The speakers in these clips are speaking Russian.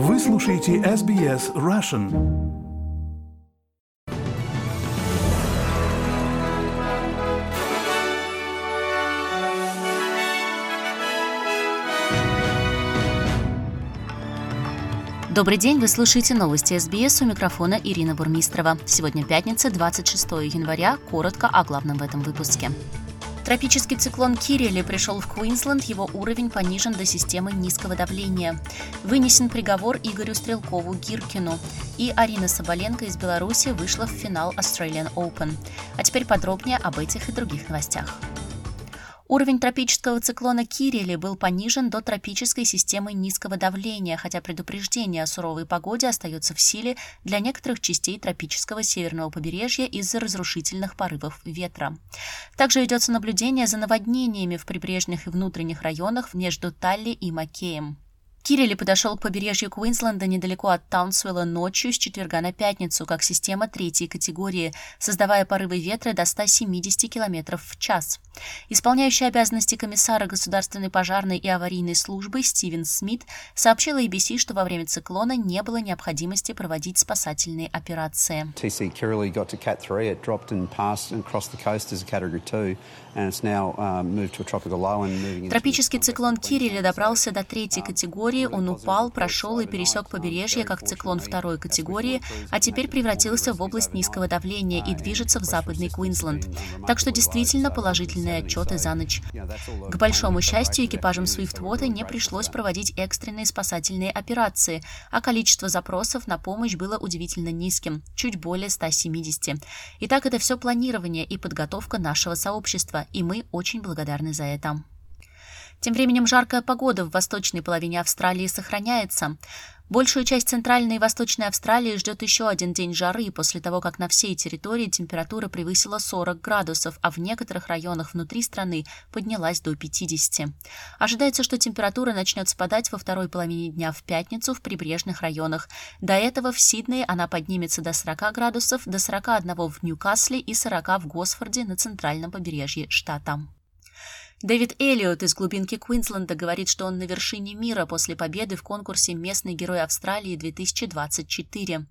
Вы слушаете SBS Russian. Добрый день, вы слушаете новости СБС у микрофона Ирина Бурмистрова. Сегодня пятница, 26 января. Коротко о главном в этом выпуске. Тропический циклон Кирилли пришел в Квинсленд, его уровень понижен до системы низкого давления. Вынесен приговор Игорю Стрелкову Гиркину. И Арина Соболенко из Беларуси вышла в финал Australian Open. А теперь подробнее об этих и других новостях. Уровень тропического циклона Кирилли был понижен до тропической системы низкого давления, хотя предупреждение о суровой погоде остается в силе для некоторых частей тропического северного побережья из-за разрушительных порывов ветра. Также ведется наблюдение за наводнениями в прибрежных и внутренних районах между Талли и Макеем. Кирилли подошел к побережью Квинсленда недалеко от Таунсвилла ночью с четверга на пятницу, как система третьей категории, создавая порывы ветра до 170 км в час. Исполняющий обязанности комиссара Государственной пожарной и аварийной службы Стивен Смит сообщил ABC, что во время циклона не было необходимости проводить спасательные операции. TC Kirrily got to Cat 3. It dropped and passed and crossed the coast as a Category 2, and it's now uh, Тропический циклон Кирилли добрался до третьей категории, он упал, прошел и пересек побережье как циклон второй категории, а теперь превратился в область низкого давления и движется в западный Квинсленд. Так что действительно положительные отчеты за ночь. К большому счастью, экипажам Свифтвота не пришлось проводить экстренные спасательные операции, а количество запросов на помощь было удивительно низким, чуть более 170. Итак, это все планирование и подготовка нашего сообщества, и мы очень благодарны за это. Тем временем жаркая погода в восточной половине Австралии сохраняется. Большую часть центральной и восточной Австралии ждет еще один день жары после того, как на всей территории температура превысила 40 градусов, а в некоторых районах внутри страны поднялась до 50. Ожидается, что температура начнет спадать во второй половине дня в пятницу в прибрежных районах. До этого в Сиднее она поднимется до 40 градусов, до 41 в Ньюкасле и 40 в Госфорде на центральном побережье штата. Дэвид Эллиот из глубинки Квинсленда говорит, что он на вершине мира после победы в конкурсе «Местный герой Австралии 2024».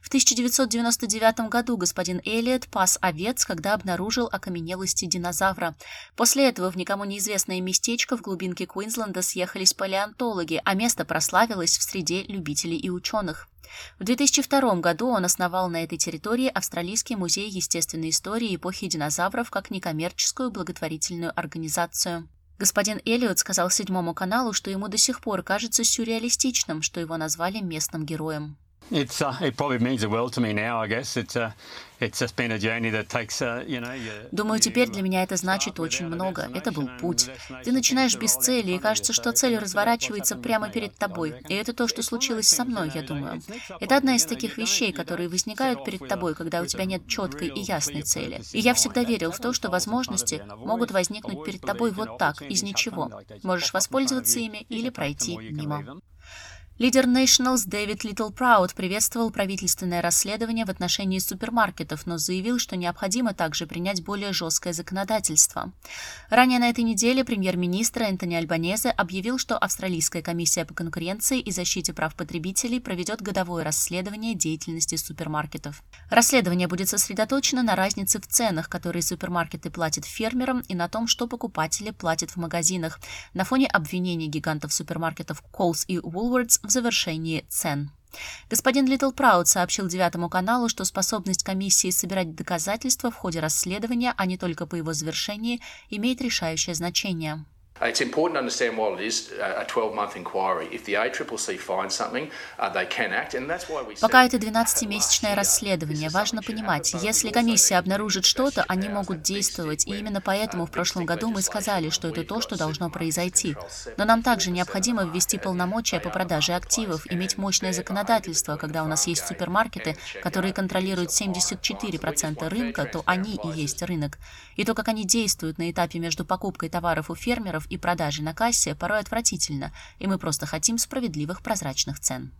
В 1999 году господин Эллиот пас овец, когда обнаружил окаменелости динозавра. После этого в никому неизвестное местечко в глубинке Квинсленда съехались палеонтологи, а место прославилось в среде любителей и ученых. В 2002 году он основал на этой территории Австралийский музей естественной истории эпохи динозавров как некоммерческую благотворительную организацию. Господин Эллиот сказал Седьмому каналу, что ему до сих пор кажется сюрреалистичным, что его назвали местным героем. It's, uh, it probably means the world to me now, I guess. It's, uh, it's just been a journey that takes, uh, you know, you, Думаю, теперь для меня это значит очень много. Это был путь. Ты начинаешь без цели, и кажется, что цель разворачивается прямо перед тобой. И это то, что случилось со мной, я думаю. Это одна из таких вещей, которые возникают перед тобой, когда у тебя нет четкой и ясной цели. И я всегда верил в то, что возможности могут возникнуть перед тобой вот так, из ничего. Можешь воспользоваться ими или пройти мимо. Лидер Nationals Дэвид Литл Прауд приветствовал правительственное расследование в отношении супермаркетов, но заявил, что необходимо также принять более жесткое законодательство. Ранее на этой неделе премьер-министр Энтони Альбанезе объявил, что Австралийская комиссия по конкуренции и защите прав потребителей проведет годовое расследование деятельности супермаркетов. Расследование будет сосредоточено на разнице в ценах, которые супермаркеты платят фермерам, и на том, что покупатели платят в магазинах, на фоне обвинений гигантов супермаркетов Coles и Woolworths в завершении цен. Господин Литл Прауд сообщил Девятому каналу, что способность комиссии собирать доказательства в ходе расследования, а не только по его завершении, имеет решающее значение. It's important to understand while it is a 12-month inquiry, if the ACCC finds something, uh, they can act, and that's why we Пока это 12-месячное расследование, важно понимать, если комиссия обнаружит что-то, они могут действовать, и именно поэтому в прошлом году мы сказали, что это то, что должно произойти. Но нам также необходимо ввести полномочия по продаже активов, иметь мощное законодательство, когда у нас есть супермаркеты, которые контролируют 74% рынка, то они и есть рынок. И то, как они действуют на этапе между покупкой товаров у фермеров и продажей на кассе порой отвратительно, и мы просто хотим справедливых прозрачных цен.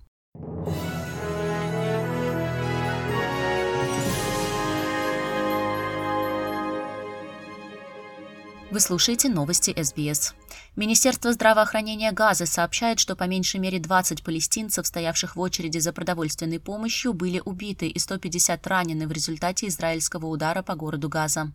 Вы слушаете новости СБС. Министерство здравоохранения Газа сообщает, что по меньшей мере 20 палестинцев, стоявших в очереди за продовольственной помощью, были убиты и 150 ранены в результате израильского удара по городу Газа.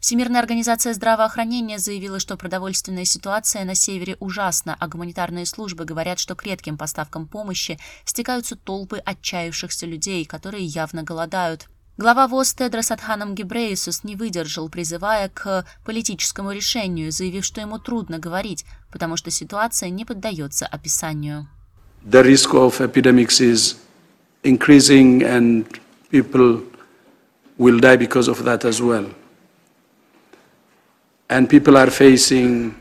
Всемирная организация здравоохранения заявила, что продовольственная ситуация на севере ужасна, а гуманитарные службы говорят, что к редким поставкам помощи стекаются толпы отчаявшихся людей, которые явно голодают. Глава ВОЗ Тедрос Адханом Гебрейсус не выдержал, призывая к политическому решению, заявив, что ему трудно говорить, потому что ситуация не поддается описанию. The risk of epidemics is increasing and people will die because of that as well. And people are facing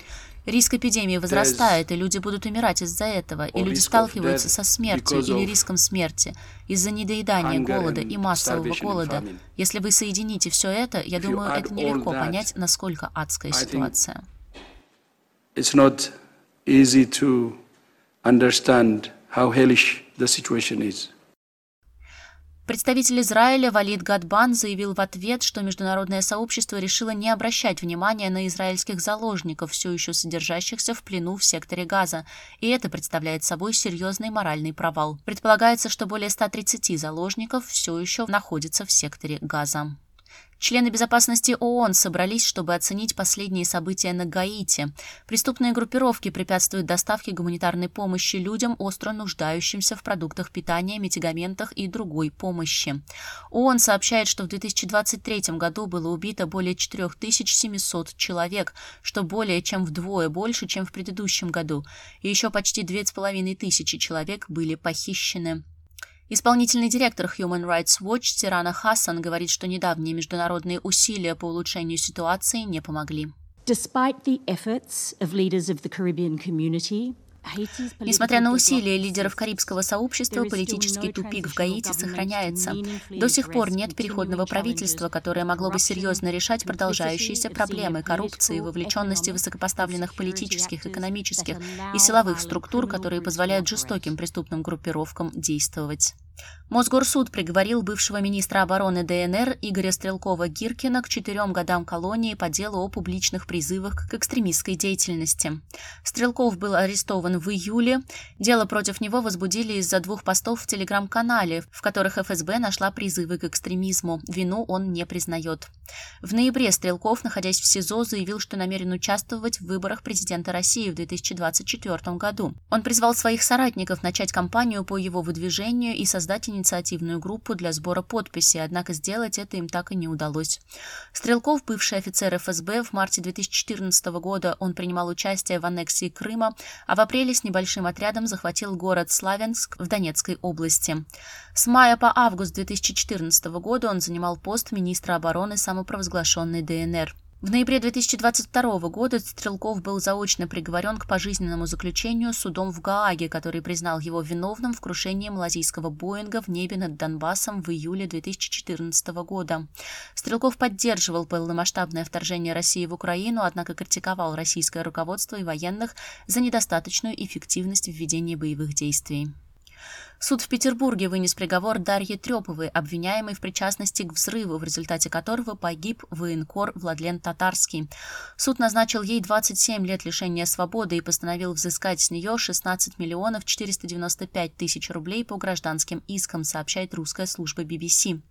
Риск эпидемии возрастает, и люди будут умирать из-за этого, и люди сталкиваются со смертью или риском смерти из-за недоедания, голода и массового голода. Если вы соедините все это, я думаю, это нелегко понять, насколько адская ситуация. It's not easy to understand how hellish the situation is. Представитель Израиля Валид Гадбан заявил в ответ, что международное сообщество решило не обращать внимания на израильских заложников, все еще содержащихся в плену в секторе Газа, и это представляет собой серьезный моральный провал. Предполагается, что более 130 заложников все еще находятся в секторе Газа. Члены безопасности ООН собрались, чтобы оценить последние события на Гаити. Преступные группировки препятствуют доставке гуманитарной помощи людям, остро нуждающимся в продуктах питания, медикаментах и другой помощи. ООН сообщает, что в 2023 году было убито более 4700 человек, что более чем вдвое больше, чем в предыдущем году, и еще почти 2500 человек были похищены. Исполнительный директор Human Rights Watch Тирана Хассан говорит, что недавние международные усилия по улучшению ситуации не помогли. Despite the efforts of leaders of the Caribbean community, Несмотря на усилия лидеров карибского сообщества, политический тупик в Гаити сохраняется. До сих пор нет переходного правительства, которое могло бы серьезно решать продолжающиеся проблемы коррупции, вовлеченности высокопоставленных политических, экономических и силовых структур, которые позволяют жестоким преступным группировкам действовать. Мосгорсуд приговорил бывшего министра обороны ДНР Игоря Стрелкова-Гиркина к четырем годам колонии по делу о публичных призывах к экстремистской деятельности. Стрелков был арестован в июле. Дело против него возбудили из-за двух постов в телеграм-канале, в которых ФСБ нашла призывы к экстремизму. Вину он не признает. В ноябре Стрелков, находясь в СИЗО, заявил, что намерен участвовать в выборах президента России в 2024 году. Он призвал своих соратников начать кампанию по его выдвижению и создать инициативную группу для сбора подписей, однако сделать это им так и не удалось. Стрелков, бывший офицер ФСБ, в марте 2014 года он принимал участие в аннексии Крыма, а в апреле с небольшим отрядом захватил город Славянск в Донецкой области. С мая по август 2014 года он занимал пост министра обороны самопровозглашенной ДНР. В ноябре 2022 года Стрелков был заочно приговорен к пожизненному заключению судом в Гааге, который признал его виновным в крушении малазийского Боинга в небе над Донбассом в июле 2014 года. Стрелков поддерживал полномасштабное вторжение России в Украину, однако критиковал российское руководство и военных за недостаточную эффективность в ведении боевых действий. Суд в Петербурге вынес приговор Дарье Треповой, обвиняемой в причастности к взрыву, в результате которого погиб военкор Владлен Татарский. Суд назначил ей 27 лет лишения свободы и постановил взыскать с нее 16 миллионов 495 тысяч рублей по гражданским искам, сообщает русская служба BBC.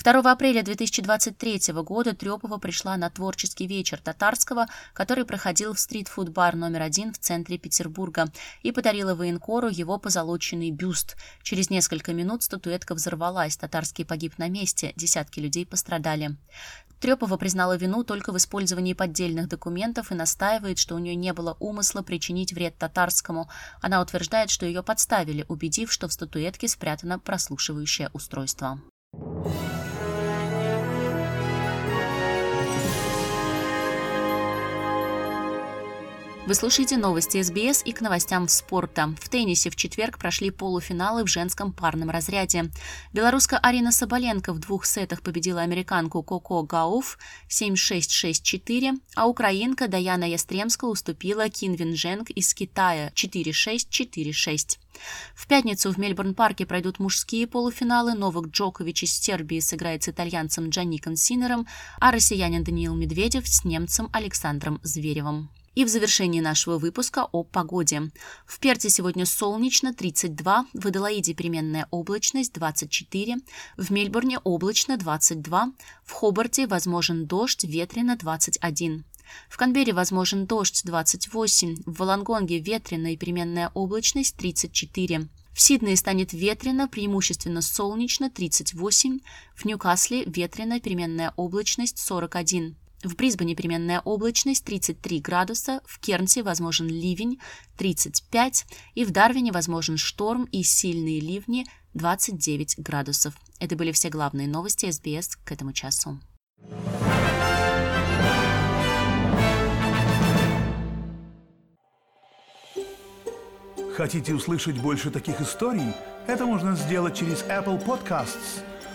2 апреля 2023 года Трепова пришла на творческий вечер Татарского, который проходил в стрит-фуд-бар номер один в центре Петербурга, и подарила военкору его позолоченный бюст. Через несколько минут статуэтка взорвалась, татарский погиб на месте, десятки людей пострадали. Трепова признала вину только в использовании поддельных документов и настаивает, что у нее не было умысла причинить вред татарскому. Она утверждает, что ее подставили, убедив, что в статуэтке спрятано прослушивающее устройство. Вы слушаете новости СБС и к новостям спорта. В теннисе в четверг прошли полуфиналы в женском парном разряде. Белоруска Арина Соболенко в двух сетах победила американку Коко Гауф 7-6-6-4, а украинка Даяна Ястремска уступила Кин Винженг из Китая 4-6-4-6. В пятницу в Мельбурн-парке пройдут мужские полуфиналы. Новак Джокович из Сербии сыграет с итальянцем Джаником Синером, а россиянин Даниил Медведев с немцем Александром Зверевым. И в завершении нашего выпуска о погоде. В Перте сегодня солнечно 32, в Аделаиде переменная облачность 24, в Мельбурне облачно 22, в Хобарте возможен дождь, ветрено 21. В Канберре возможен дождь 28, в Волонгонге ветреная и переменная облачность 34. В Сиднее станет ветрено, преимущественно солнечно 38, в Ньюкасле ветрено, переменная облачность 41. В Брисбене переменная облачность 33 градуса, в Кернсе возможен ливень 35 и в Дарвине возможен шторм и сильные ливни 29 градусов. Это были все главные новости СБС к этому часу. Хотите услышать больше таких историй? Это можно сделать через Apple Podcasts,